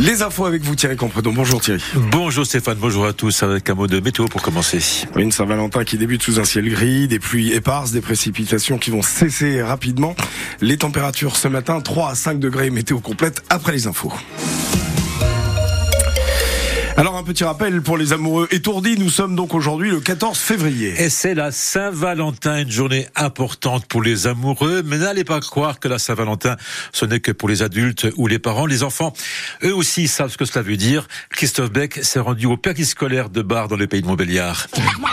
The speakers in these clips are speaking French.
Les infos avec vous Thierry Compredon. Bonjour Thierry. Bonjour Stéphane, bonjour à tous. Avec un mot de météo pour commencer. Une Saint-Valentin qui débute sous un ciel gris, des pluies éparses, des précipitations qui vont cesser rapidement. Les températures ce matin 3 à 5 degrés météo complète après les infos. Alors un petit rappel pour les amoureux étourdis, nous sommes donc aujourd'hui le 14 février. Et c'est la Saint-Valentin, une journée importante pour les amoureux, mais n'allez pas croire que la Saint-Valentin, ce n'est que pour les adultes ou les parents. Les enfants, eux aussi savent ce que cela veut dire. Christophe Beck s'est rendu au scolaire de Bar dans le pays de Montbéliard.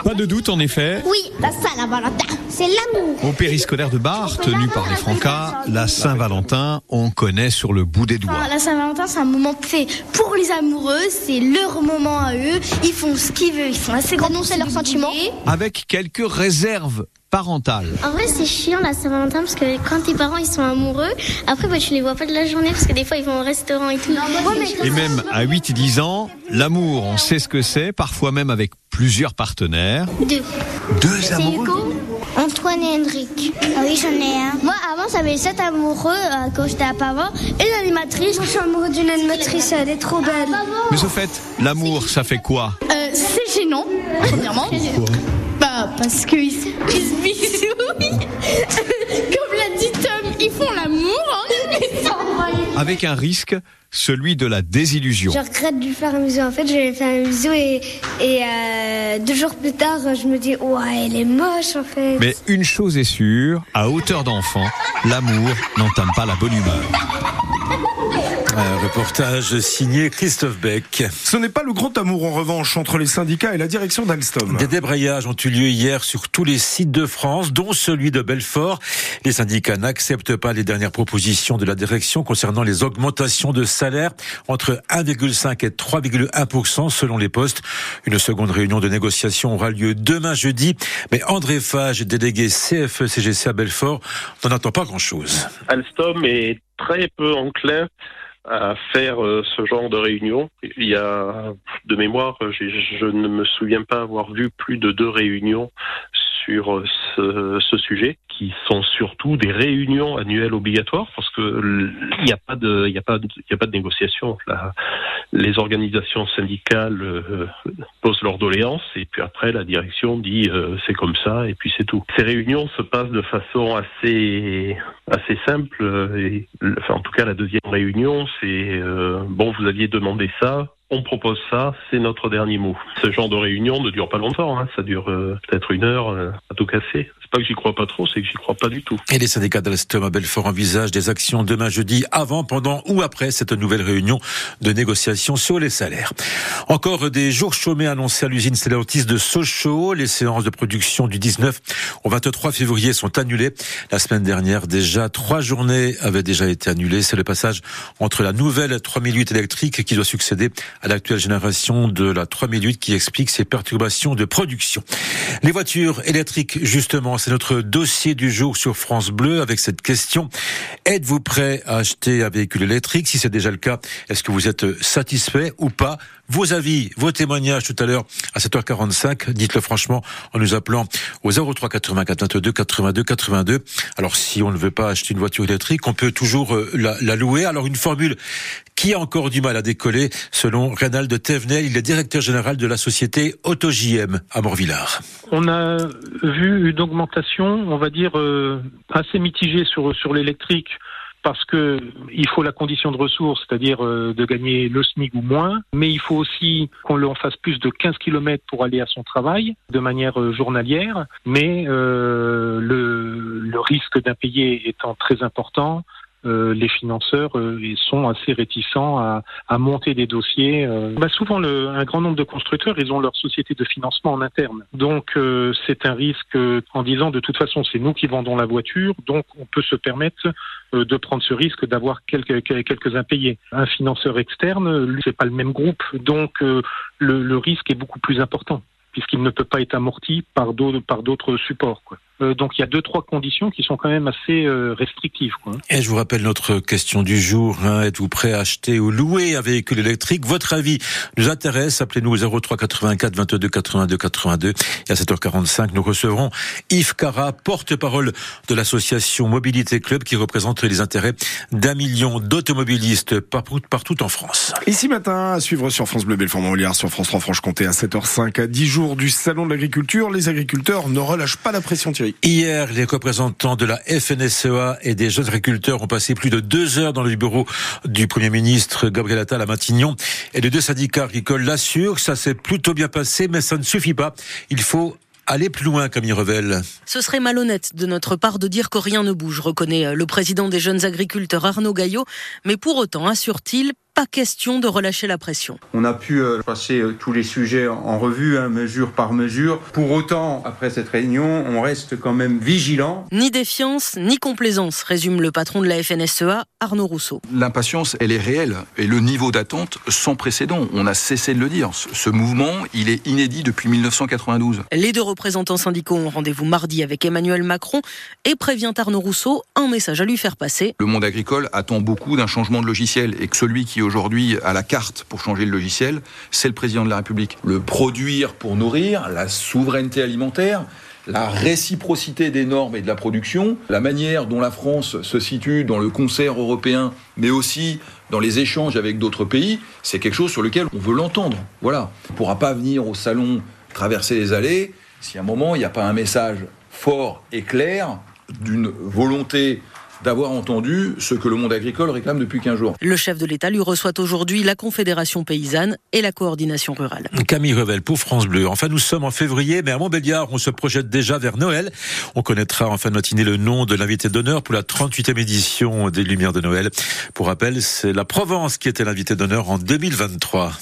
Pas de doute en effet. Oui, la Saint-Valentin, c'est l'amour. Au périscolaire de Bar, tenu par les Francas, la Saint-Valentin, on connaît sur le bout des doigts. la Saint-Valentin, c'est un moment fait pour les amoureux, c'est leur moment à eux. Ils font ce qu'ils veulent. Ils sont assez grands. Annoncer leurs sentiments. Avec quelques réserves parentales. En vrai, c'est chiant la Saint-Valentin parce que quand tes parents ils sont amoureux, après bah, tu les vois pas de la journée parce que des fois ils vont au restaurant et tout. Et même à 8 et 10 ans, l'amour, on sait ce que c'est, parfois même avec plusieurs partenaires. Deux. Deux amoureux Antoine et Hendrik. Ah oui, j'en ai un. Moi, avant, j'avais sept amoureux euh, quand j'étais à Pavant. Et l'animatrice. Je suis amoureux d'une animatrice, elle est trop belle. Mais au fait, l'amour, ça fait quoi? Euh, C'est gênant, premièrement. Pourquoi Bah, parce qu'ils se bisouillent. Comme l'a dit Tom, ils font l'amour. Avec un risque celui de la désillusion. Je regrette de faire un bisou. En fait, j'avais fait un bisou et, et euh, deux jours plus tard, je me dis, ouais, elle est moche en fait. Mais une chose est sûre, à hauteur d'enfant, l'amour n'entame pas la bonne humeur. Un reportage signé Christophe Beck. Ce n'est pas le grand amour en revanche entre les syndicats et la direction d'Alstom. Des débrayages ont eu lieu hier sur tous les sites de France, dont celui de Belfort. Les syndicats n'acceptent pas les dernières propositions de la direction concernant les augmentations de salaire entre 1,5 et 3,1% selon les postes. Une seconde réunion de négociation aura lieu demain jeudi. Mais André Fage, délégué CFE-CGC à Belfort, n'en attend pas grand-chose. Alstom est très peu enclin à faire euh, ce genre de réunion. Il y a, de mémoire, je ne me souviens pas avoir vu plus de deux réunions sur euh, ce, sujet, qui sont surtout des réunions annuelles obligatoires, parce que il n'y a pas de, négociation. Les organisations syndicales euh, posent leurs doléances et puis après la direction dit euh, c'est comme ça et puis c'est tout. Ces réunions se passent de façon assez simple. Enfin, en tout cas, la deuxième réunion, c'est bon, vous aviez demandé ça, on propose ça, c'est notre dernier mot. Ce genre de réunion ne dure pas longtemps, hein. ça dure euh, peut-être une heure euh, à tout casser. C'est pas que j'y crois pas trop, c'est que j'y crois pas du tout. Et les syndicats d'Alstom à Belfort envisagent des actions demain jeudi, avant, pendant ou après cette nouvelle réunion de négociation sur les salaires. Encore des jours chômés annoncés à l'usine Stellantis de Sochaux. Les séances de production du 19 au 23 février sont annulées. La semaine dernière, déjà trois journées avaient déjà été annulées. C'est le passage entre la nouvelle 3008 électrique qui doit succéder à l'actuelle génération de la 3008 qui explique ces perturbations de production. Les voitures électriques, justement, c'est notre dossier du jour sur France Bleu avec cette question. Êtes-vous prêt à acheter un véhicule électrique? Si c'est déjà le cas, est-ce que vous êtes satisfait ou pas? Vos avis, vos témoignages tout à l'heure à 7h45, dites-le franchement en nous appelant au 03 84 22 82 82. Alors si on ne veut pas acheter une voiture électrique, on peut toujours euh, la, louer. Alors une formule qui a encore du mal à décoller, selon Reynald Thévenel, il est directeur général de la société AutoJM à Morvillard. On a vu augmentation, on va dire, euh, assez mitigée sur, sur l'électrique parce que il faut la condition de ressources, c'est-à-dire euh, de gagner le SMIC ou moins, mais il faut aussi qu'on en fasse plus de 15 km pour aller à son travail de manière euh, journalière, mais le, le risque d'impayé étant très important, les financeurs euh, sont assez réticents à, à monter des dossiers. Euh. Bah souvent, le, un grand nombre de constructeurs, ils ont leur société de financement en interne. Donc, c'est un risque en disant de toute façon, c'est nous qui vendons la voiture, donc on peut se permettre de prendre ce risque d'avoir quelques, quelques impayés. Un financeur externe, lui, c'est pas le même groupe, donc le, le risque est beaucoup plus important puisqu'il ne peut pas être amorti par d'autres supports. Quoi. Euh, donc il y a deux trois conditions qui sont quand même assez euh, restrictives. Quoi. Et je vous rappelle notre question du jour. Hein. Êtes-vous prêt à acheter ou louer un véhicule électrique? Votre avis nous intéresse. Appelez-nous au 03 84 22 82 82. Et à 7h45, nous recevrons Yves Cara, porte-parole de l'association Mobilité Club qui représente les intérêts d'un million d'automobilistes partout, partout en France. Ici matin, à suivre sur France Bleu Belfort-Montbéliard, sur France 3 Franche-Comté à 7h05, à 10 jours du Salon de l'Agriculture, les agriculteurs ne relâchent pas la pression Thierry. Hier, les représentants de la FNSEA et des jeunes agriculteurs ont passé plus de deux heures dans le bureau du Premier ministre Gabriel Attal à Matignon. Et les deux syndicats agricoles l'assurent, ça s'est plutôt bien passé, mais ça ne suffit pas. Il faut aller plus loin, Camille Revel. Ce serait malhonnête de notre part de dire que rien ne bouge, reconnaît le président des jeunes agriculteurs Arnaud Gaillot. Mais pour autant, assure-t-il, pas question de relâcher la pression. On a pu euh, passer euh, tous les sujets en revue, hein, mesure par mesure. Pour autant, après cette réunion, on reste quand même vigilant. Ni défiance, ni complaisance, résume le patron de la FNSEA, Arnaud Rousseau. L'impatience, elle est réelle et le niveau d'attente sans précédent. On a cessé de le dire. Ce mouvement, il est inédit depuis 1992. Les deux représentants syndicaux ont rendez-vous mardi avec Emmanuel Macron et prévient Arnaud Rousseau un message à lui faire passer. Le monde agricole attend beaucoup d'un changement de logiciel et que celui qui aujourd'hui à la carte pour changer le logiciel, c'est le président de la République. Le produire pour nourrir, la souveraineté alimentaire, la réciprocité des normes et de la production, la manière dont la France se situe dans le concert européen, mais aussi dans les échanges avec d'autres pays, c'est quelque chose sur lequel on veut l'entendre. Voilà. On ne pourra pas venir au salon traverser les allées si à un moment il n'y a pas un message fort et clair d'une volonté d'avoir entendu ce que le monde agricole réclame depuis 15 jours. Le chef de l'État lui reçoit aujourd'hui la Confédération paysanne et la coordination rurale. Camille Revel pour France Bleu. Enfin, nous sommes en février, mais à Montbéliard, on se projette déjà vers Noël. On connaîtra en fin de matinée le nom de l'invité d'honneur pour la 38e édition des Lumières de Noël. Pour rappel, c'est la Provence qui était l'invité d'honneur en 2023.